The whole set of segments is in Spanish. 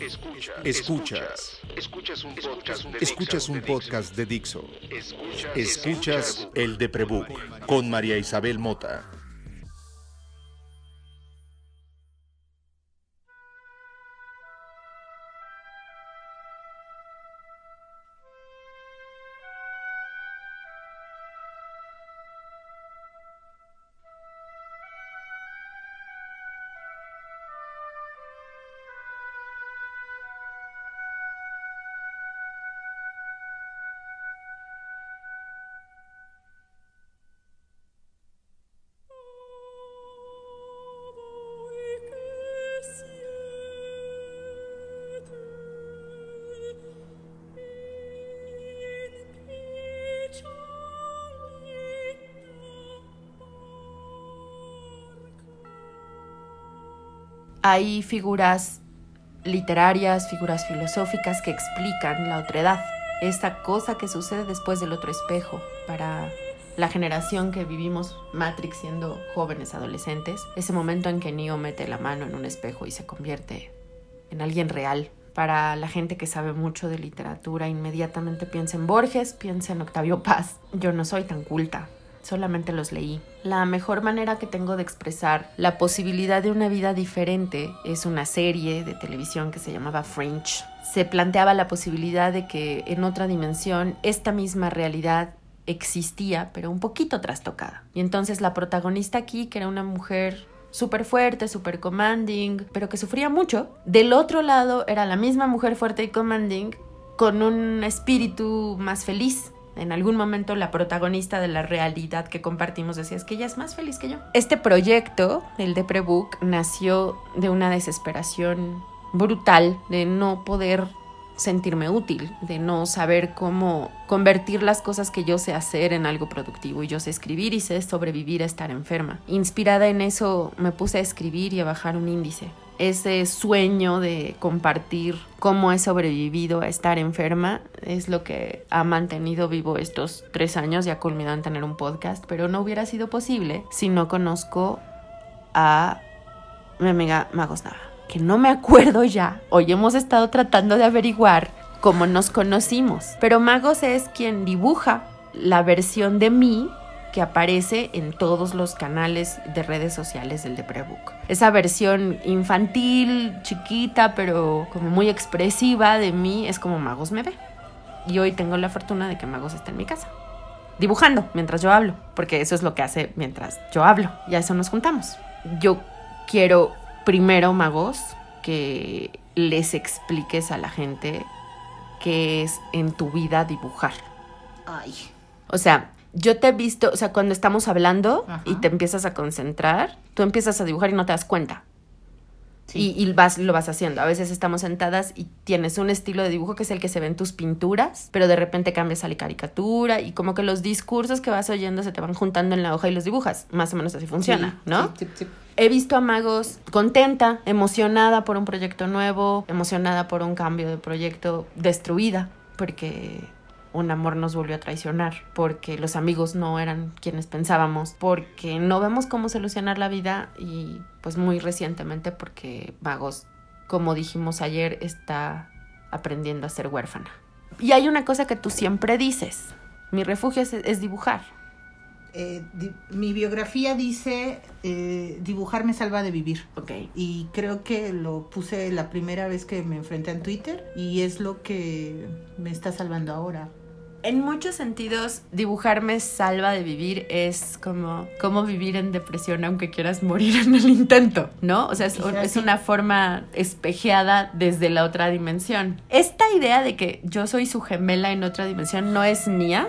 Escuchas. Escuchas. Escuchas un podcast de, Dixo. Escuchas el de Prebook con María Isabel Mota. Hay figuras literarias, figuras filosóficas que explican la otredad, esta cosa que sucede después del otro espejo para la generación que vivimos Matrix siendo jóvenes adolescentes, ese momento en que Neo mete la mano en un espejo y se convierte en alguien real. Para la gente que sabe mucho de literatura, inmediatamente piensa en Borges, piensa en Octavio Paz. Yo no soy tan culta, solamente los leí. La mejor manera que tengo de expresar la posibilidad de una vida diferente es una serie de televisión que se llamaba French. Se planteaba la posibilidad de que en otra dimensión esta misma realidad existía, pero un poquito trastocada. Y entonces la protagonista aquí, que era una mujer súper fuerte, súper commanding, pero que sufría mucho, del otro lado era la misma mujer fuerte y commanding con un espíritu más feliz, en algún momento la protagonista de la realidad que compartimos decía es que ella es más feliz que yo. Este proyecto, el de Prebook, nació de una desesperación brutal de no poder sentirme útil, de no saber cómo convertir las cosas que yo sé hacer en algo productivo. Y yo sé escribir y sé sobrevivir a estar enferma. Inspirada en eso me puse a escribir y a bajar un índice ese sueño de compartir cómo he sobrevivido a estar enferma es lo que ha mantenido vivo estos tres años y ha culminado en tener un podcast, pero no hubiera sido posible si no conozco a mi amiga Magos Nava, que no me acuerdo ya. Hoy hemos estado tratando de averiguar cómo nos conocimos, pero Magos es quien dibuja la versión de mí que aparece en todos los canales de redes sociales del Deprebook. Esa versión infantil, chiquita, pero como muy expresiva de mí es como Magos me ve. Y hoy tengo la fortuna de que Magos está en mi casa, dibujando mientras yo hablo, porque eso es lo que hace mientras yo hablo. Y a eso nos juntamos. Yo quiero primero, Magos, que les expliques a la gente qué es en tu vida dibujar. Ay. O sea, yo te he visto, o sea, cuando estamos hablando y te empiezas a concentrar, tú empiezas a dibujar y no te das cuenta. Y, vas, lo vas haciendo. A veces estamos sentadas y tienes un estilo de dibujo que es el que se ve en tus pinturas, pero de repente cambias a la caricatura y como que los discursos que vas oyendo se te van juntando en la hoja y los dibujas. Más o menos así funciona, ¿no? Sí, He visto a Magos contenta, emocionada por un proyecto nuevo, emocionada por un cambio de proyecto, destruida, porque un amor nos volvió a traicionar, porque los amigos no eran quienes pensábamos, porque no vemos cómo solucionar la vida y pues muy recientemente porque Vagos, como dijimos ayer, está aprendiendo a ser huérfana. Y hay una cosa que tú siempre dices, mi refugio es, dibujar. Eh, mi biografía dice eh, dibujar me salva de vivir. Ok. Y creo que lo puse la primera vez que me enfrenté en Twitter y es lo que me está salvando ahora en muchos sentidos, dibujarme salva de vivir es como, como vivir en depresión aunque quieras morir en el intento, ¿no? O sea, es, una forma espejeada desde la otra dimensión. Esta idea de que yo soy su gemela en otra dimensión no es mía.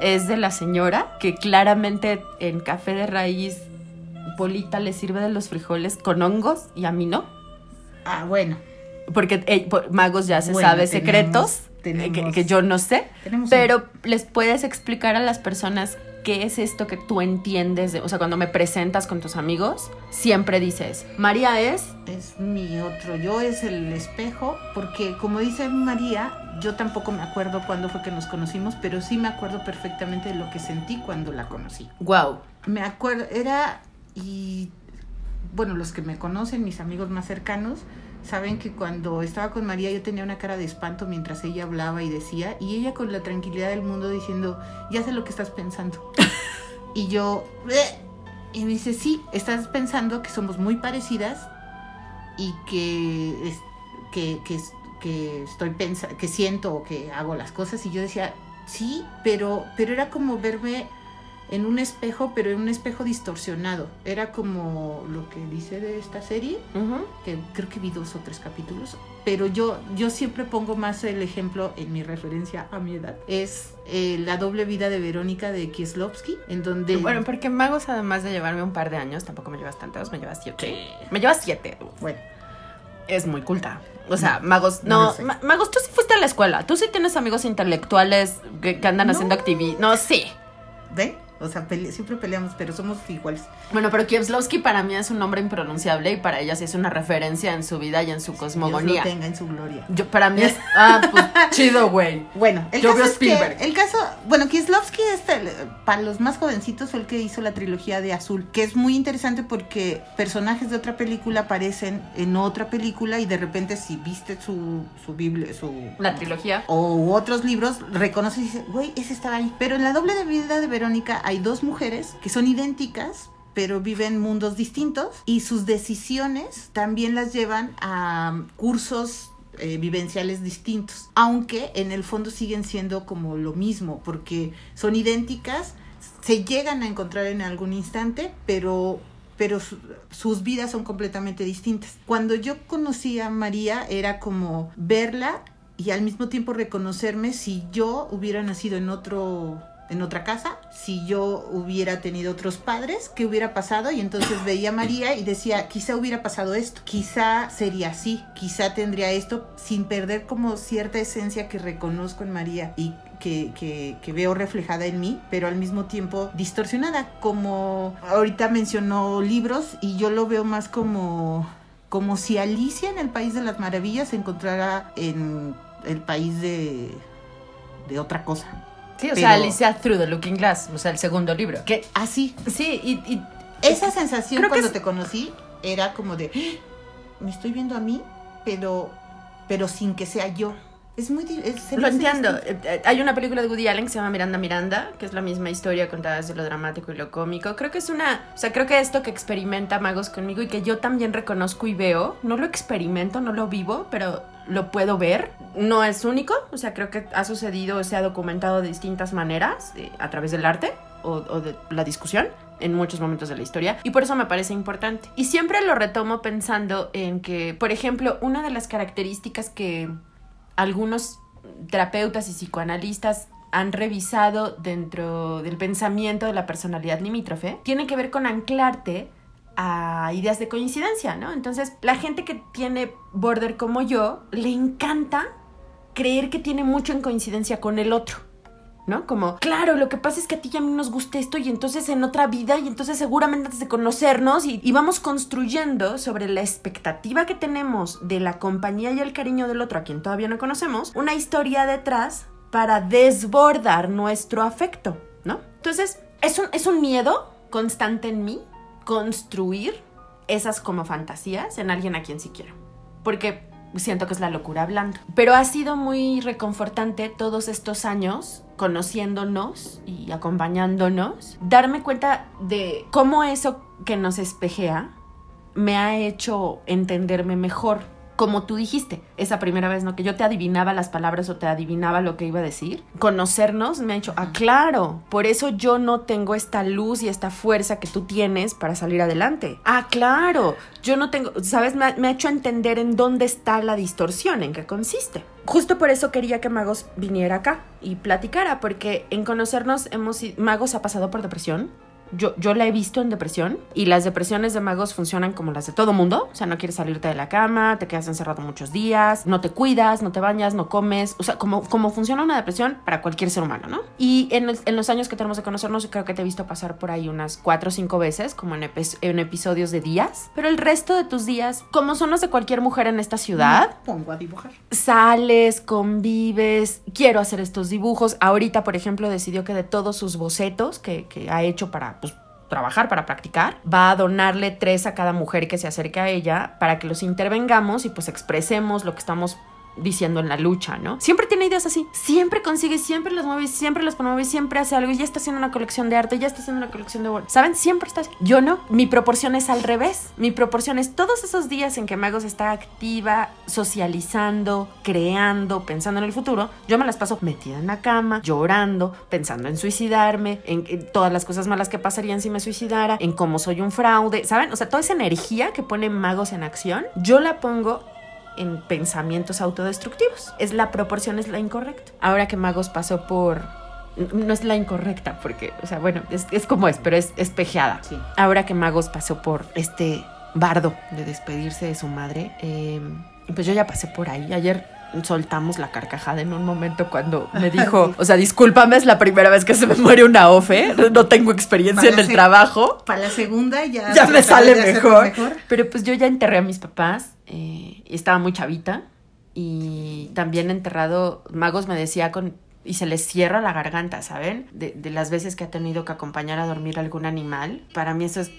Es de la señora que claramente en café de raíz Polita le sirve de los frijoles con hongos y a mí no. Ah, bueno. Porque Magos ya se sabe secretos que, yo no sé, pero les puedes explicar a las personas qué es esto que tú entiendes, o sea, cuando me presentas con tus amigos, siempre dices, María es... Es mi otro yo, es el espejo, porque como dice María, yo tampoco me acuerdo cuándo fue que nos conocimos, pero sí me acuerdo perfectamente de lo que sentí cuando la conocí. Wow. Me acuerdo, era... y bueno, los que me conocen, mis amigos más cercanos, saben que cuando estaba con María yo tenía una cara de espanto mientras ella hablaba y decía, y ella con la tranquilidad del mundo diciendo, ya sé lo que estás pensando. y yo, y me dice, sí, estás pensando que somos muy parecidas y que, que, que, que estoy que siento o que hago las cosas. Y yo decía, sí, pero, pero era como verme en un espejo, pero en un espejo distorsionado. Era como lo que dice de esta serie, que creo que vi dos o tres capítulos, pero yo, yo siempre pongo más el ejemplo en mi referencia a mi edad. Es eh, La doble vida de Verónica de Kieslowski, en donde... Bueno, porque Magos, además de llevarme un par de años, tampoco me llevas tantos, me llevas siete. Me llevas siete. Bueno. Es muy culta. O sea, magos, no, magos, tú sí fuiste a la escuela, tú sí tienes amigos intelectuales que, andan haciendo actividad. No, sí. ¿Ve? O sea, siempre peleamos, pero somos iguales. Bueno, pero Kieslowski para mí es un nombre impronunciable y para ella sí es una referencia en su vida y en su cosmogonía. Que tenga en su gloria. Yo, para mí es. Ah, pues chido, güey. Bueno, el caso es que, el caso. Bueno, Kieslowski, este, para los más jovencitos, fue el que hizo la trilogía de Azul, que es muy interesante porque personajes de otra película aparecen en otra película y de repente, si viste su, su Biblia, su. La trilogía. O otros libros, reconoces y dices, güey, ese estaba ahí. Pero en la doble de vida de Verónica hay dos mujeres que son idénticas, pero viven mundos distintos y sus decisiones también las llevan a cursos eh, vivenciales distintos, aunque en el fondo siguen siendo como lo mismo, porque son idénticas, se llegan a encontrar en algún instante, pero pero sus vidas son completamente distintas. Cuando yo conocí a María era como verla y al mismo tiempo reconocerme si yo hubiera nacido en otro en otra casa, si yo hubiera tenido otros padres, ¿qué hubiera pasado? Y entonces veía a María y decía, quizá hubiera pasado esto, quizá sería así, quizá tendría esto, sin perder como cierta esencia que reconozco en María y que, que, veo reflejada en mí, pero al mismo tiempo distorsionada, como ahorita mencionó libros y yo lo veo más como, como si Alicia en el País de las Maravillas se encontrara en el país de, de otra cosa Sí, o sea, Alicia Through the Looking Glass, o sea, el segundo libro. Que así. Ah, sí, y, esa sensación cuando te conocí era como de ¡Ah! me estoy viendo a mí, pero pero sin que sea yo. Es muy Lo entiendo. Eh, eh, hay una película de Woody Allen que se llama Miranda Miranda, que es la misma historia contada desde lo dramático y lo cómico. Creo que es una, o sea, creo que esto que experimenta Magos conmigo y que yo también reconozco y veo, no lo experimento, no lo vivo, pero lo puedo ver. No es único, o sea, creo que ha sucedido, se ha documentado de distintas maneras eh, a través del arte o, o de la discusión en muchos momentos de la historia y por eso me parece importante. Y siempre lo retomo pensando en que, por ejemplo, una de las características que algunos terapeutas y psicoanalistas han revisado dentro del pensamiento de la personalidad limítrofe, tiene que ver con anclarte a ideas de coincidencia, ¿no? Entonces, la gente que tiene border como yo, le encanta creer que tiene mucho en coincidencia con el otro. ¿No? Como, claro, lo que pasa es que a ti y a mí nos gusta esto y entonces en otra vida y entonces seguramente antes de conocernos y, vamos construyendo sobre la expectativa que tenemos de la compañía y el cariño del otro a quien todavía no conocemos, una historia detrás para desbordar nuestro afecto, ¿no? Entonces, es un, es un miedo constante en mí construir esas como fantasías en alguien a quien sí quiero. Porque siento que es la locura hablando. Pero ha sido muy reconfortante todos estos años conociéndonos y acompañándonos, darme cuenta de cómo eso que nos espejea me ha hecho entenderme mejor como tú dijiste, esa primera vez, ¿no? Que yo te adivinaba las palabras o te adivinaba lo que iba a decir. Conocernos me ha hecho, ah, claro, por eso yo no tengo esta luz y esta fuerza que tú tienes para salir adelante. Ah, claro, yo no tengo, ¿sabes? Me ha, hecho entender en dónde está la distorsión, en qué consiste. Justo por eso quería que Magos viniera acá y platicara, porque en conocernos hemos, Magos ha pasado por depresión, yo, yo la he visto en depresión y las depresiones de magos funcionan como las de todo mundo. O sea, no quieres salirte de la cama, te quedas encerrado muchos días, no te cuidas, no te bañas, no comes. O sea, como, como funciona una depresión para cualquier ser humano, ¿no? Y en, en los años que tenemos de conocernos, creo que te he visto pasar por ahí unas cuatro o cinco veces, como en, en episodios de días. Pero el resto de tus días, como son los de cualquier mujer en esta ciudad, pongo a dibujar. Sales, convives, quiero hacer estos dibujos. Ahorita, por ejemplo, decidió que de todos sus bocetos que, que ha hecho para trabajar, para practicar, va a donarle tres a cada mujer que se acerque a ella para que los intervengamos y pues expresemos lo que estamos diciendo en la lucha, ¿no? Siempre tiene ideas así, siempre consigue, siempre las mueve, siempre las promueve, siempre hace algo y ya está haciendo una colección de arte, ya está haciendo una colección de ¿Saben? Siempre está así. Yo no, mi proporción es al revés. Mi proporción es todos esos días en que Magos está activa, socializando, creando, pensando en el futuro, yo me las paso metida en la cama, llorando, pensando en suicidarme, en, en todas las cosas malas que pasarían si me suicidara, en cómo soy un fraude, ¿saben? O sea, toda esa energía que pone Magos en acción, yo la pongo en pensamientos autodestructivos. Es la proporción, es la incorrecta. Ahora que Magos pasó por no es la incorrecta, porque, o sea, bueno, es, es como es, pero es espejeada. Sí. Ahora que Magos pasó por este bardo de despedirse de su madre, eh, pues yo ya pasé por ahí. Ayer soltamos la carcajada en un momento cuando me dijo, o sea, discúlpame, es la primera vez que se me muere una OFE, no tengo experiencia en el trabajo. Para la segunda ya, ya me sale mejor. mejor. Pero pues yo ya enterré a mis papás, eh, y estaba muy chavita, y también enterrado, Magos me decía con... Y se les cierra la garganta, ¿saben? De, de las veces que ha tenido que acompañar a dormir algún animal. Para mí eso es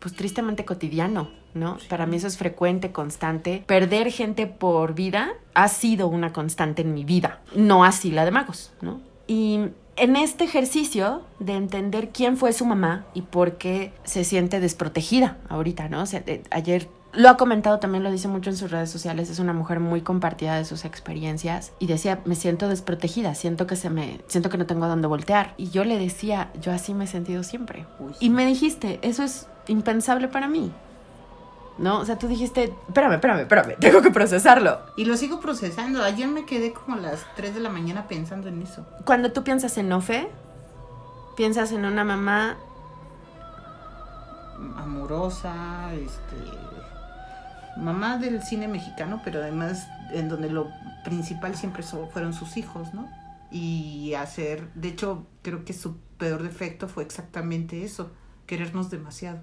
pues tristemente cotidiano, ¿no? Sí. Para mí eso es frecuente, constante. Perder gente por vida ha sido una constante en mi vida, no así la de magos, ¿no? Y en este ejercicio de entender quién fue su mamá y por qué se siente desprotegida ahorita, ¿no? O sea, de, ayer lo ha comentado también, lo dice mucho en sus redes sociales, es una mujer muy compartida de sus experiencias y decía, me siento desprotegida, siento que se me siento que no tengo a dónde voltear y yo le decía, yo así me he sentido siempre. Uy. Y me dijiste, eso es impensable para mí. ¿No? O sea, tú dijiste, espérame, espérame, espérame, tengo que procesarlo. Y lo sigo procesando. Ayer me quedé como a las 3 de la mañana pensando en eso. Cuando tú piensas en Ofe, piensas en una mamá amorosa, este mamá del cine mexicano, pero además en donde lo principal siempre fueron sus hijos, ¿no? Y hacer, de hecho, creo que su peor defecto fue exactamente eso, querernos demasiado.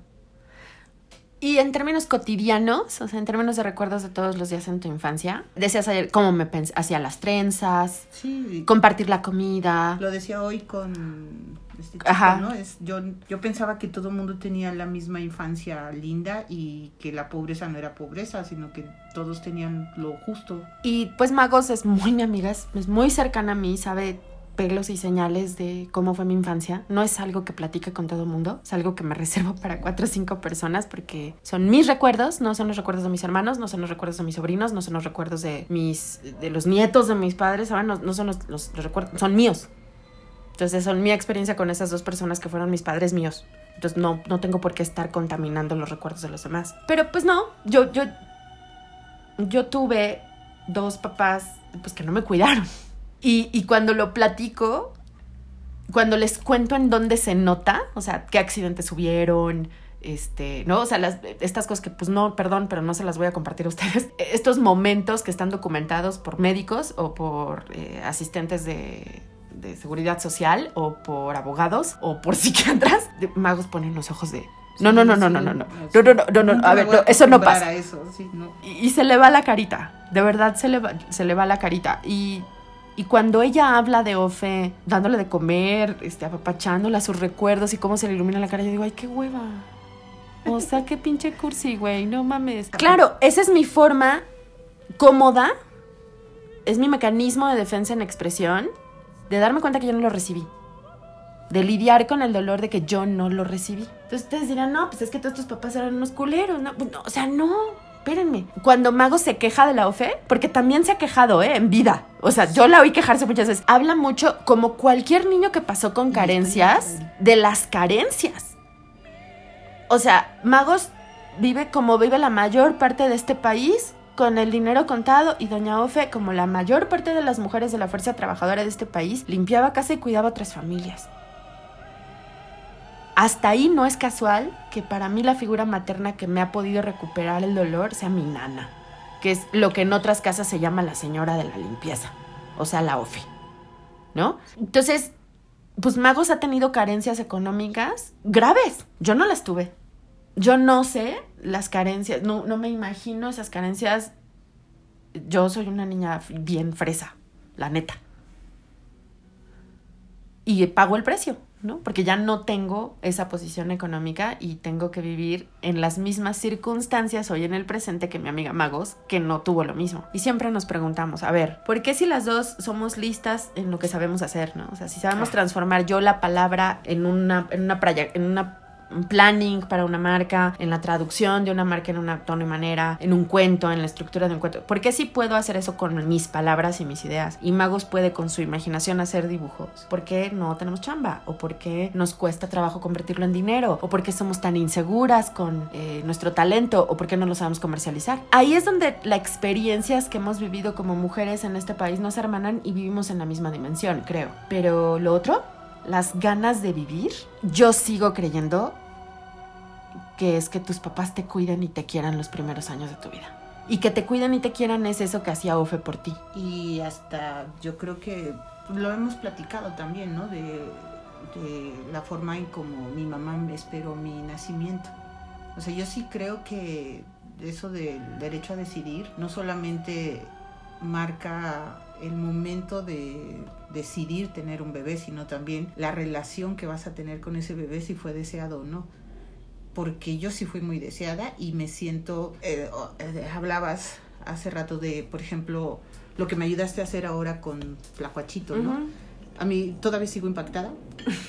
Y en términos cotidianos, o sea, en términos de recuerdos de todos los días en tu infancia, decías ayer cómo me hacía las trenzas, sí. compartir la comida. Lo decía hoy con este chico, Ajá. ¿no? Es, yo, yo pensaba que todo el mundo tenía la misma infancia linda y que la pobreza no era pobreza, sino que todos tenían lo justo. Y pues Magos es muy mi amiga, es, muy cercana a mí, sabe pelos y señales de cómo fue mi infancia. No es algo que platique con todo el mundo, es algo que me reservo para cuatro o cinco personas porque son mis recuerdos, no son los recuerdos de mis hermanos, no son los recuerdos de mis sobrinos, no son los recuerdos de mis de los nietos de mis padres, ¿saben? No, no son los, los, los recuerdos, son míos. Entonces son mi experiencia con esas dos personas que fueron mis padres míos. Entonces no, no tengo por qué estar contaminando los recuerdos de los demás. Pero pues no, yo, yo, yo tuve dos papás pues que no me cuidaron. Y, y, cuando lo platico, cuando les cuento en dónde se nota, o sea, qué accidentes hubieron, este, ¿no? O sea, las, estas cosas que, pues no, perdón, pero no se las voy a compartir a ustedes. Estos momentos que están documentados por médicos o por eh, asistentes de, de, seguridad social o por abogados o por psiquiatras, de, magos ponen los ojos de... No, no, no, no, no, no, no, no, no, no, no, no, a ver, no, eso no pasa. Eso, sí, no. Y, y se le va la carita, de verdad se le va, se le va la carita. Y y cuando ella habla de Ofe, dándole de comer, este, apapachándola sus recuerdos y cómo se le ilumina la cara, yo digo, ay, qué hueva. O sea, qué pinche cursi, güey, no mames. Claro, esa es mi forma cómoda, es mi mecanismo de defensa en expresión, de darme cuenta que yo no lo recibí. De lidiar con el dolor de que yo no lo recibí. Entonces ustedes dirán, no, pues es que todos tus papás eran unos culeros. No, no o sea, no, espérenme. Cuando Mago se queja de la OFE, porque también se ha quejado, ¿eh? En vida. O sea, yo la oí quejarse muchas veces. Habla mucho, como cualquier niño que pasó con carencias, de las carencias. O sea, Magos vive como vive la mayor parte de este país, con el dinero contado, y Doña Ofe, como la mayor parte de las mujeres de la fuerza trabajadora de este país, limpiaba casa y cuidaba otras familias. Hasta ahí no es casual que para mí la figura materna que me ha podido recuperar el dolor sea mi nana, que es lo que en otras casas se llama la señora de la limpieza, o sea, la OFE, ¿no? Entonces, pues Magos ha tenido carencias económicas graves, yo no las tuve. Yo no sé las carencias, no, no me imagino esas carencias. Yo soy una niña bien fresa, la neta. Y pago el precio ¿no? Porque ya no tengo esa posición económica y tengo que vivir en las mismas circunstancias hoy en el presente que mi amiga Magos, que no tuvo lo mismo. Y siempre nos preguntamos, a ver, ¿por qué si las dos somos listas en lo que sabemos hacer, ¿no? O sea, si sabemos transformar yo la palabra en una, en una, en una un planning para una marca, en la traducción de una marca en una tono y manera, en un cuento, en la estructura de un cuento. ¿Por qué sí puedo hacer eso con mis palabras y mis ideas? Y Magos puede con su imaginación hacer dibujos. ¿Por qué no tenemos chamba? ¿O por qué nos cuesta trabajo convertirlo en dinero? ¿O por qué somos tan inseguras con eh, nuestro talento? ¿O por qué no lo sabemos comercializar? Ahí es donde las experiencias que hemos vivido como mujeres en este país nos hermanan y vivimos en la misma dimensión, creo. Pero lo otro las ganas de vivir, yo sigo creyendo que es que tus papás te cuiden y te quieran los primeros años de tu vida. Y que te cuiden y te quieran es eso que hacía Ofe por ti. Y hasta yo creo que lo hemos platicado también, ¿no? De, la forma en como mi mamá me esperó mi nacimiento. O sea, yo sí creo que eso del derecho a decidir no solamente marca el momento de decidir tener un bebé, sino también la relación que vas a tener con ese bebé si fue deseado o no. Porque yo sí fui muy deseada y me siento, eh, eh, hablabas hace rato de, por ejemplo, lo que me ayudaste a hacer ahora con Flacuachito, ¿no? A mí todavía sigo impactada,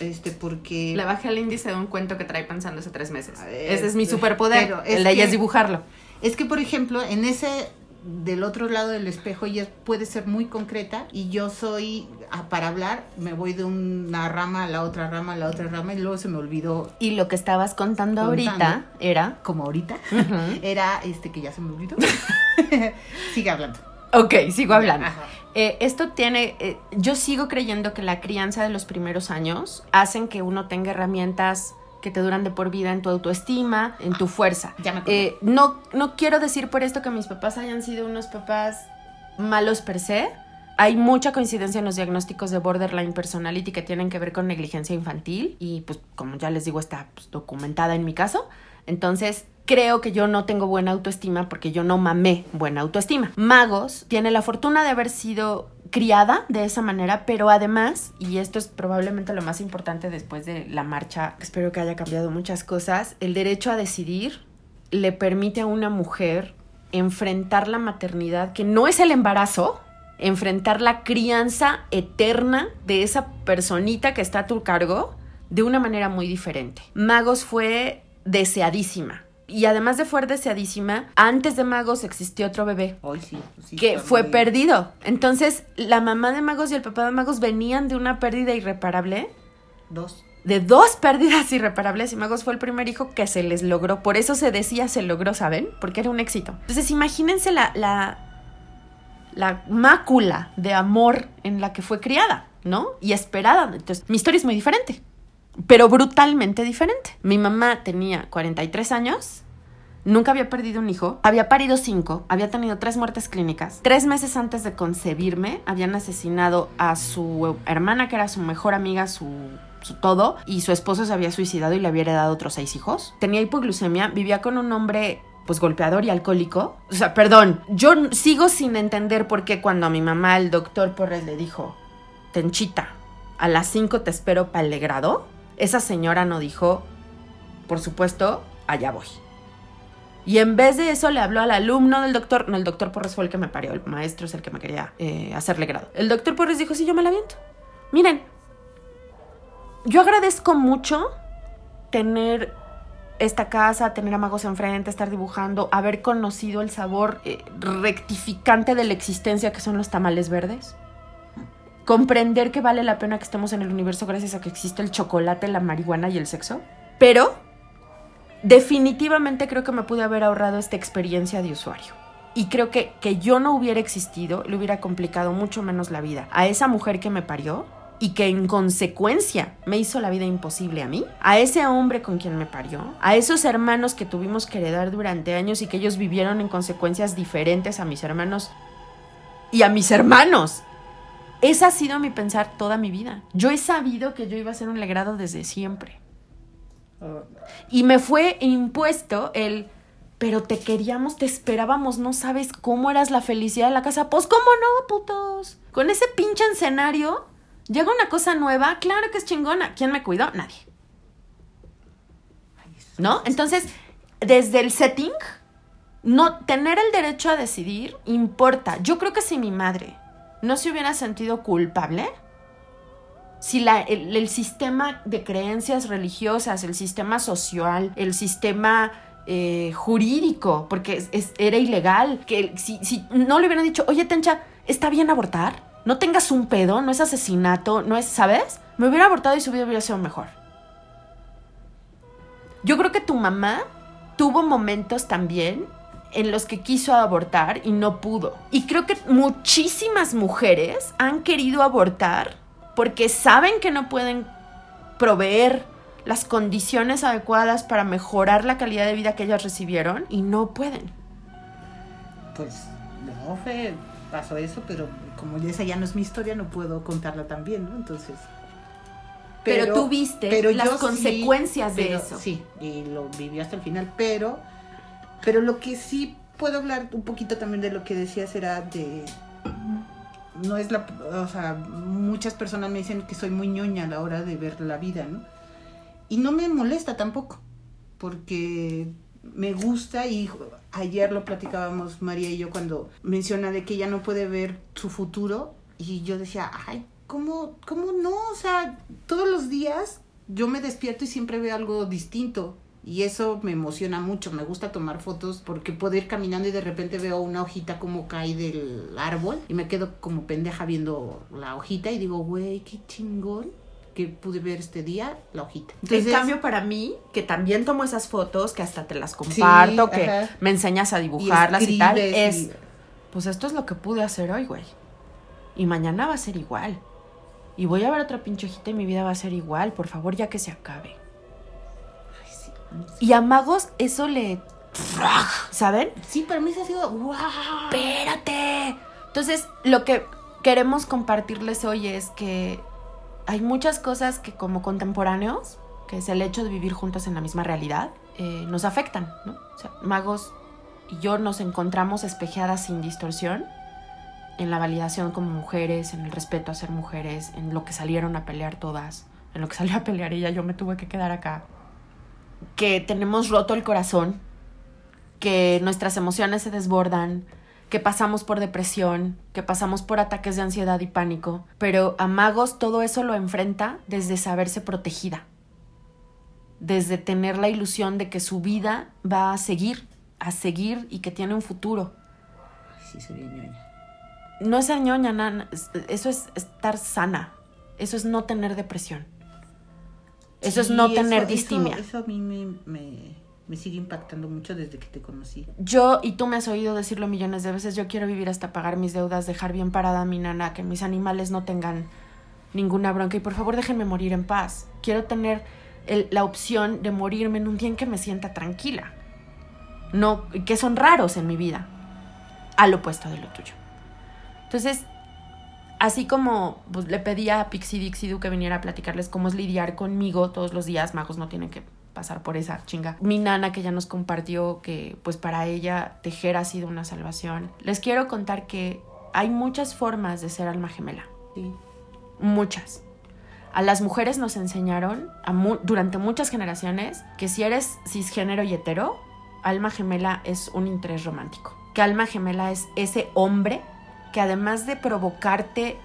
este, porque... Le bajé el índice de un cuento que trae pensando hace tres meses. Ese es mi superpoder, el de ella es dibujarlo. Es que, por ejemplo, en ese del otro lado del espejo ella puede ser muy concreta y yo soy para hablar me voy de una rama a la otra rama a la otra rama y luego se me olvidó y lo que estabas contando, ahorita era como ahorita era este que ya se me olvidó. Sigue hablando. Ok, sigo hablando. Eh, esto tiene, eh, yo sigo creyendo que la crianza de los primeros años hacen que uno tenga herramientas que te duran de por vida en tu autoestima, en tu fuerza. Eh, no, no quiero decir por esto que mis papás hayan sido unos papás malos per se. Hay mucha coincidencia en los diagnósticos de borderline personality que tienen que ver con negligencia infantil y pues como ya les digo está pues, documentada en mi caso. Entonces creo que yo no tengo buena autoestima porque yo no mamé buena autoestima. Magos tiene la fortuna de haber sido criada de esa manera, pero además, y esto es probablemente lo más importante después de la marcha, espero que haya cambiado muchas cosas, el derecho a decidir le permite a una mujer enfrentar la maternidad, que no es el embarazo, enfrentar la crianza eterna de esa personita que está a tu cargo de una manera muy diferente. Magos fue deseadísima y además de fue deseadísima, antes de Magos existió otro bebé. que fue perdido. Entonces, la mamá de Magos y el papá de Magos venían de una pérdida irreparable. Dos. De dos pérdidas irreparables y Magos fue el primer hijo que se les logró. Por eso se decía se logró, ¿saben? Porque era un éxito. Entonces, imagínense la, la, la mácula de amor en la que fue criada, ¿no? Y esperada. Entonces, mi historia es muy diferente pero brutalmente diferente. Mi mamá tenía 43 años, nunca había perdido un hijo, había parido cinco, había tenido tres muertes clínicas. Tres meses antes de concebirme, habían asesinado a su hermana, que era su mejor amiga, su todo y su esposo se había suicidado y le había heredado otros seis hijos. Tenía hipoglucemia, vivía con un hombre pues golpeador y alcohólico. O sea, perdón, yo sigo sin entender por qué cuando a mi mamá el doctor Porres le dijo, Tenchita, a las cinco te espero para el grado esa señora no dijo, por supuesto, allá voy. Y en vez de eso le habló al alumno del doctor, no, el doctor Porres fue el que me parió, el maestro es el que me quería eh, hacerle grado. El doctor Porres dijo, sí, yo me la viento. Miren, yo agradezco mucho tener esta casa, tener a magos enfrente, estar dibujando, haber conocido el sabor eh, rectificante de la existencia que son los tamales verdes comprender que vale la pena que estemos en el universo gracias a que existe el chocolate, la marihuana y el sexo. Pero definitivamente creo que me pude haber ahorrado esta experiencia de usuario. Y creo que que yo no hubiera existido le hubiera complicado mucho menos la vida a esa mujer que me parió y que en consecuencia me hizo la vida imposible a mí, a ese hombre con quien me parió, a esos hermanos que tuvimos que heredar durante años y que ellos vivieron en consecuencias diferentes a mis hermanos y a mis hermanos. Ese ha sido mi pensar toda mi vida. Yo he sabido que yo iba a ser un legrado desde siempre. Y me fue impuesto el, pero te queríamos, te esperábamos, no sabes cómo eras la felicidad de la casa. Pues cómo no, putos. Con ese pinche escenario Llega una cosa nueva, claro que es chingona. ¿Quién me cuidó? Nadie. ¿No? Entonces, desde el setting, no tener el derecho a decidir importa. Yo creo que si mi madre no se hubiera sentido culpable, si la, el, sistema de creencias religiosas, el sistema social, el sistema eh, jurídico, porque era ilegal, que si, si, no le hubieran dicho, oye Tencha, ¿está bien abortar? No tengas un pedo, no es asesinato, no es, ¿sabes? Me hubiera abortado y su vida hubiera sido mejor. Yo creo que tu mamá tuvo momentos también en los que quiso abortar y no pudo. Y creo que muchísimas mujeres han querido abortar porque saben que no pueden proveer las condiciones adecuadas para mejorar la calidad de vida que ellas recibieron y no pueden. Pues no, Fe, pasó eso, pero como esa ya no es mi historia, no puedo contarla también, ¿no? Entonces... Pero, tú viste las consecuencias de eso. Sí, y lo viví hasta el final, pero, pero lo que sí puedo hablar un poquito también de lo que decías era de no es la, o sea, muchas personas me dicen que soy muy ñoña a la hora de ver la vida, ¿no? Y no me molesta tampoco, porque me gusta y ayer lo platicábamos María y yo cuando menciona de que ella no puede ver su futuro y yo decía, ay, ¿cómo, cómo no? O sea, todos los días yo me despierto y siempre veo algo distinto y eso me emociona mucho, me gusta tomar fotos porque puedo ir caminando y de repente veo una hojita como cae del árbol y me quedo como pendeja viendo la hojita y digo, güey, qué chingón que pude ver este día, la hojita. en cambio, para mí, que también tomo esas fotos, que hasta te las comparto, que me enseñas a dibujarlas y, tal, es, pues esto es lo que pude hacer hoy, güey. Y mañana va a ser igual. Y voy a ver otra pinche hojita y mi vida va a ser igual. Por favor, ya que se acabe. Y a Magos eso le... ¿Saben? Sí, para mí se ha sido... ¡Wow! Espérate. Entonces, lo que queremos compartirles hoy es que hay muchas cosas que como contemporáneos, que es el hecho de vivir juntos en la misma realidad, eh, nos afectan, ¿no? O sea, Magos y yo nos encontramos espejeadas sin distorsión en la validación como mujeres, en el respeto a ser mujeres, en lo que salieron a pelear todas, en lo que salió a pelear ella, yo me tuve que quedar acá que tenemos roto el corazón, que nuestras emociones se desbordan, que pasamos por depresión, que pasamos por ataques de ansiedad y pánico, pero a Magos todo eso lo enfrenta desde saberse protegida, desde tener la ilusión de que su vida va a seguir, a seguir y que tiene un futuro. Sí, soy ñoña. No es ser ñoña, eso es estar sana, eso es no tener depresión. Eso es no tener distimia. Eso, a mí me, sigue impactando mucho desde que te conocí. Yo, y tú me has oído decirlo millones de veces, yo quiero vivir hasta pagar mis deudas, dejar bien parada a mi nana, que mis animales no tengan ninguna bronca y por favor déjenme morir en paz. Quiero tener la opción de morirme en un día en que me sienta tranquila. No, que son raros en mi vida, al opuesto de lo tuyo. Entonces, así como pues, le pedía a Pixie Dixie que viniera a platicarles cómo es lidiar conmigo todos los días, magos no tienen que pasar por esa chinga. Mi nana que ya nos compartió que pues para ella tejer ha sido una salvación. Les quiero contar que hay muchas formas de ser alma gemela. Sí. Muchas. A las mujeres nos enseñaron durante muchas generaciones que si eres cisgénero y hetero, alma gemela es un interés romántico. Que alma gemela es ese hombre que además de provocarte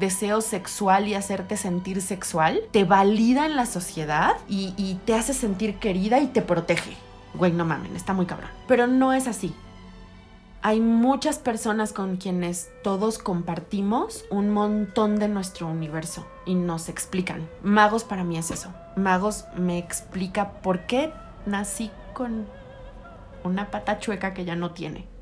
deseo sexual y hacerte sentir sexual, te valida en la sociedad y, te hace sentir querida y te protege. Güey, no mamen, está muy cabrón. Pero no es así. Hay muchas personas con quienes todos compartimos un montón de nuestro universo y nos explican. Magos para mí es eso. Magos me explica por qué nací con una pata chueca que ya no tiene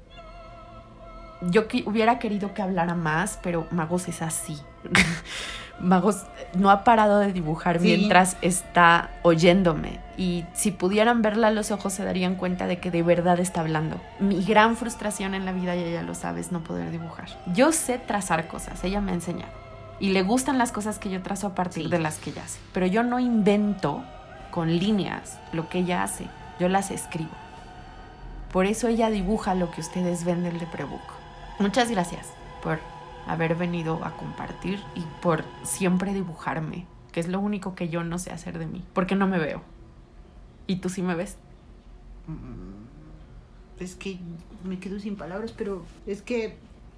yo hubiera querido que hablara más, pero Magos es así. Magos no ha parado de dibujar mientras está oyéndome. Y si pudieran verla a los ojos se darían cuenta de que de verdad está hablando. Mi gran frustración en la vida, y ella lo sabe, es no poder dibujar. Yo sé trazar cosas, ella me enseña. Y le gustan las cosas que yo trazo a partir de las que ella hace. Pero yo no invento con líneas lo que ella hace, yo las escribo. Por eso ella dibuja lo que ustedes ven del de Prebook. Muchas gracias por haber venido a compartir y por siempre dibujarme, que es lo único que yo no sé hacer de mí, porque no me veo. ¿Y tú sí me ves? Mm, es que me quedo sin palabras, pero es que...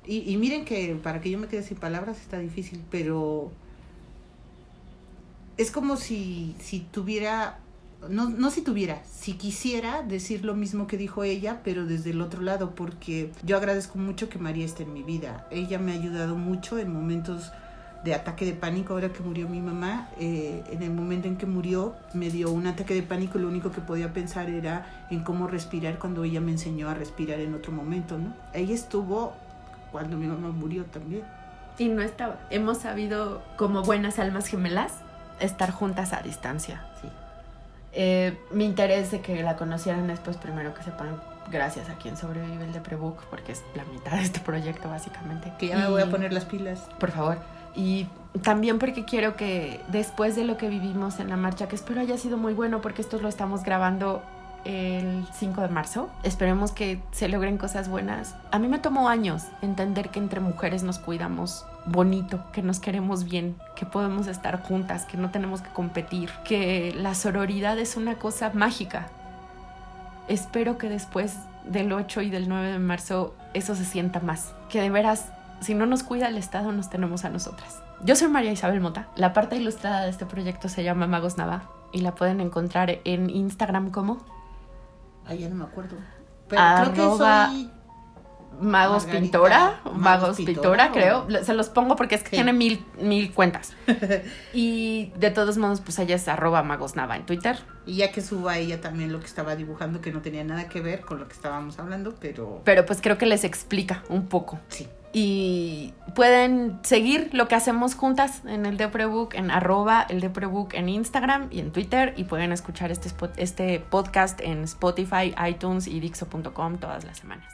Y, miren que para que yo me quede sin palabras está difícil, pero es como si, si tuviera no, no si tuviera, si quisiera decir lo mismo que dijo ella, pero desde el otro lado, porque yo agradezco mucho que María esté en mi vida. Ella me ha ayudado mucho en momentos de ataque de pánico. Ahora que murió mi mamá, eh, en el momento en que murió, me dio un ataque de pánico lo único que podía pensar era en cómo respirar cuando ella me enseñó a respirar en otro momento, ¿no? Ella estuvo cuando mi mamá murió también. Y no estaba. Hemos sabido, como buenas almas gemelas, estar juntas a distancia. Sí. Eh, mi interés de que la conocieran es pues primero que sepan gracias a quien sobrevive el de Prebook, porque es la mitad de este proyecto básicamente. Que ya me voy a poner las pilas. Por favor. Y también porque quiero que después de lo que vivimos en la marcha, que espero haya sido muy bueno porque esto lo estamos grabando el 5 de marzo. Esperemos que se logren cosas buenas. A mí me tomó años entender que entre mujeres nos cuidamos bonito, que nos queremos bien, que podemos estar juntas, que no tenemos que competir, que la sororidad es una cosa mágica. Espero que después del 8 y del 9 de marzo eso se sienta más, que de veras, si no nos cuida el Estado, nos tenemos a nosotras. Yo soy María Isabel Mota. La parte ilustrada de este proyecto se llama Magos Nava y la pueden encontrar en Instagram como Ay, ya no me acuerdo. Pero creo que soy Magos Margarita, Pintora, Magos Magos Pintora, Pintora, o- creo. Se los pongo porque es que Sí. tiene mil, mil cuentas. y de todos modos, pues ella es arroba Magos Nava en Twitter. Y ya que suba ella también lo que estaba dibujando, que no tenía nada que ver con lo que estábamos hablando, pero Pero pues creo que les explica un poco. sí. Y pueden seguir lo que hacemos juntas en el Deprebook, en arroba el Deprebook en Instagram y en Twitter. Y pueden escuchar este, spot- este podcast en Spotify, iTunes y Dixo.com todas las semanas.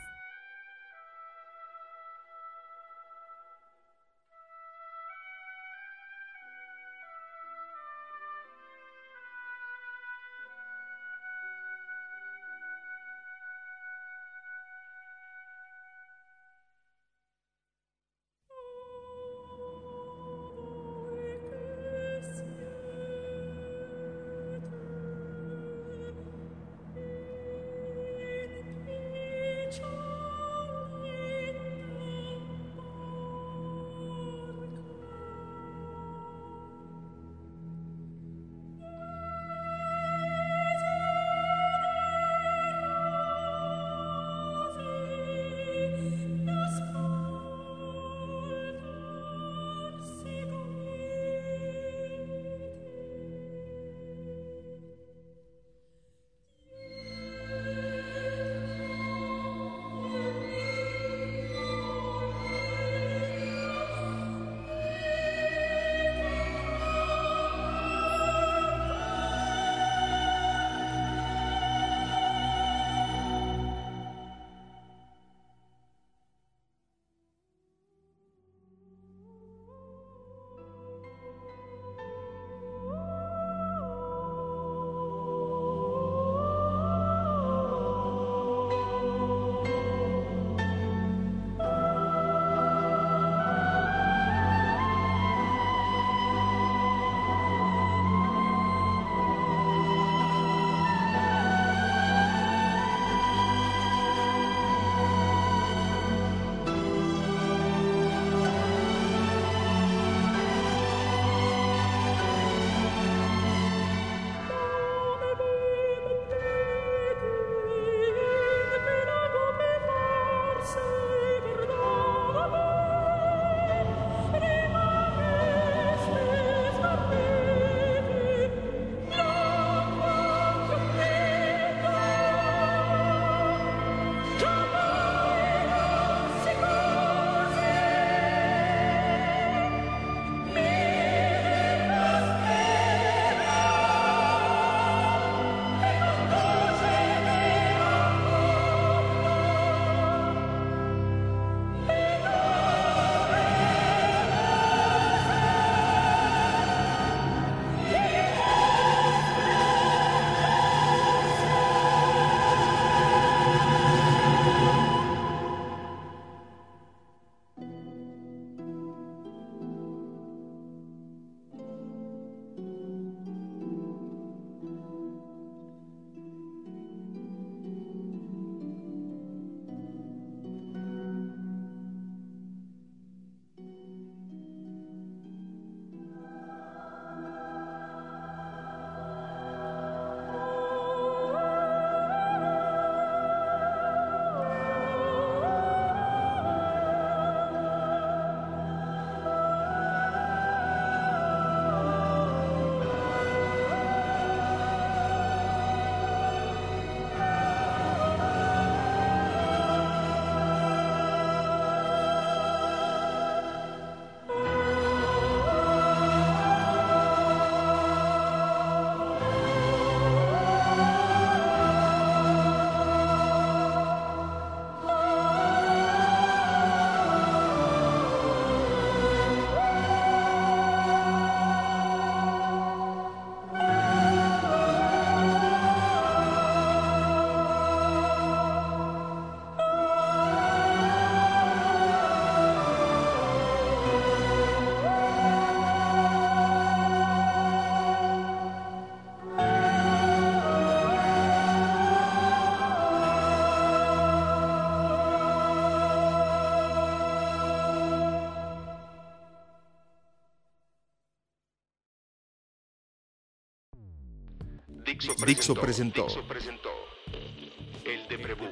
Dixo presentó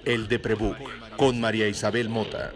El de Prebook con María Isabel Mota.